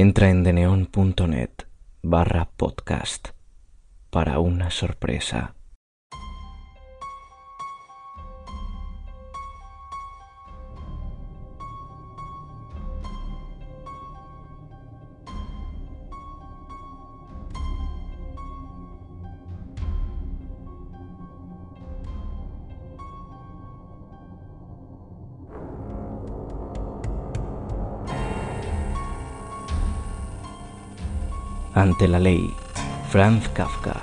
Entra en deneon.net barra podcast para una sorpresa. Ante la ley, Franz Kafka.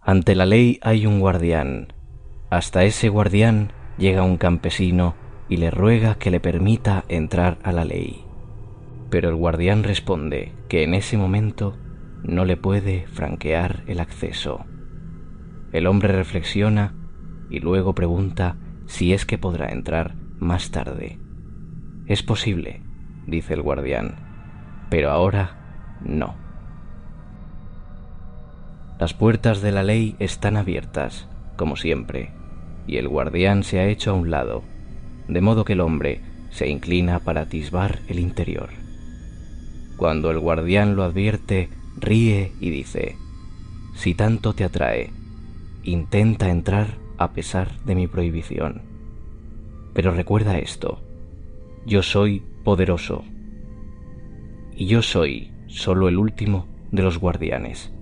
Ante la ley hay un guardián. Hasta ese guardián llega un campesino y le ruega que le permita entrar a la ley. Pero el guardián responde que en ese momento no le puede franquear el acceso. El hombre reflexiona y luego pregunta si es que podrá entrar más tarde. Es posible, dice el guardián, pero ahora no. Las puertas de la ley están abiertas, como siempre, y el guardián se ha hecho a un lado, de modo que el hombre se inclina para atisbar el interior. Cuando el guardián lo advierte, ríe y dice, Si tanto te atrae, intenta entrar a pesar de mi prohibición. Pero recuerda esto, yo soy poderoso, y yo soy solo el último de los guardianes.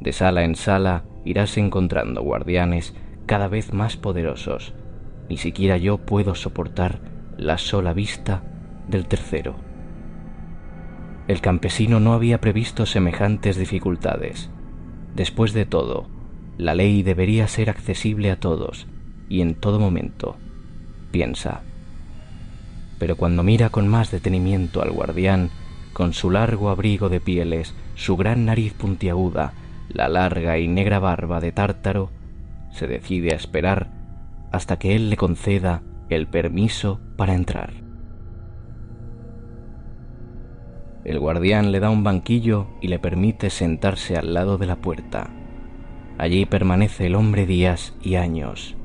De sala en sala irás encontrando guardianes cada vez más poderosos. Ni siquiera yo puedo soportar la sola vista del tercero. El campesino no había previsto semejantes dificultades. Después de todo, la ley debería ser accesible a todos y en todo momento, piensa. Pero cuando mira con más detenimiento al guardián, con su largo abrigo de pieles, su gran nariz puntiaguda, la larga y negra barba de tártaro, se decide a esperar hasta que él le conceda el permiso para entrar. El guardián le da un banquillo y le permite sentarse al lado de la puerta. Allí permanece el hombre días y años.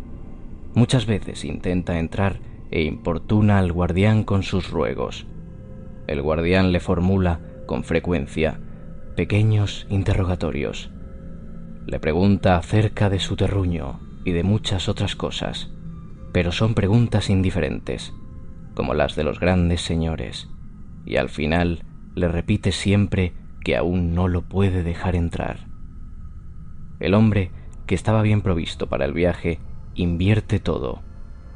Muchas veces intenta entrar e importuna al guardián con sus ruegos. El guardián le formula, con frecuencia, pequeños interrogatorios. Le pregunta acerca de su terruño y de muchas otras cosas, pero son preguntas indiferentes, como las de los grandes señores, y al final le repite siempre que aún no lo puede dejar entrar. El hombre, que estaba bien provisto para el viaje, invierte todo,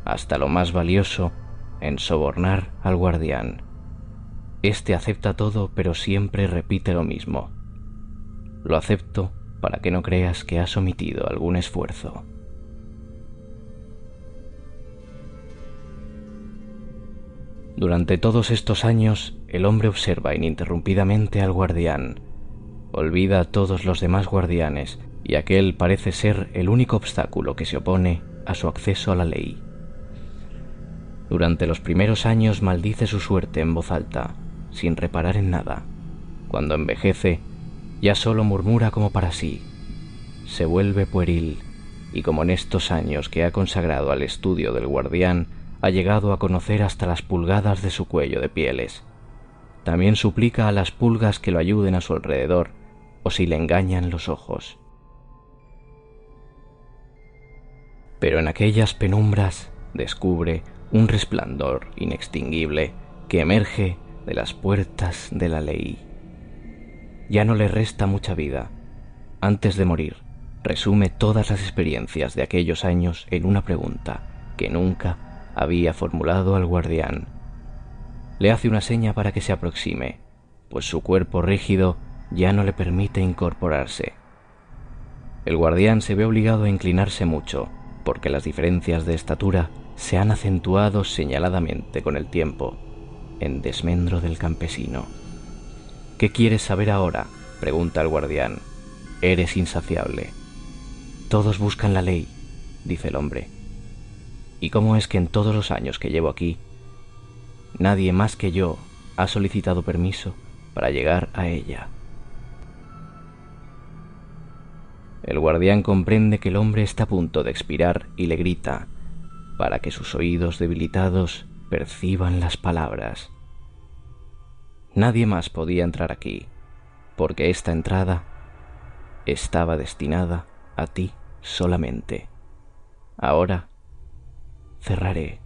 hasta lo más valioso, en sobornar al guardián. Este acepta todo, pero siempre repite lo mismo. Lo acepto para que no creas que has omitido algún esfuerzo. Durante todos estos años, el hombre observa ininterrumpidamente al guardián, olvida a todos los demás guardianes y aquel parece ser el único obstáculo que se opone a su acceso a la ley. Durante los primeros años maldice su suerte en voz alta, sin reparar en nada. Cuando envejece, ya solo murmura como para sí. Se vuelve pueril, y como en estos años que ha consagrado al estudio del guardián, ha llegado a conocer hasta las pulgadas de su cuello de pieles. También suplica a las pulgas que lo ayuden a su alrededor, o si le engañan los ojos. Pero en aquellas penumbras descubre un resplandor inextinguible que emerge de las puertas de la ley. Ya no le resta mucha vida. Antes de morir, resume todas las experiencias de aquellos años en una pregunta que nunca había formulado al guardián. Le hace una seña para que se aproxime, pues su cuerpo rígido ya no le permite incorporarse. El guardián se ve obligado a inclinarse mucho, porque las diferencias de estatura se han acentuado señaladamente con el tiempo, en desmendro del campesino. ¿Qué quieres saber ahora? pregunta el guardián. Eres insaciable. Todos buscan la ley, dice el hombre, ¿Y cómo es que en todos los años que llevo aquí, nadie más que yo ha solicitado permiso para llegar a ella? El guardián comprende que el hombre está a punto de expirar y le grita para que sus oídos debilitados perciban las palabras. Nadie más podía entrar aquí, porque esta entrada estaba destinada a ti solamente. Ahora cerraré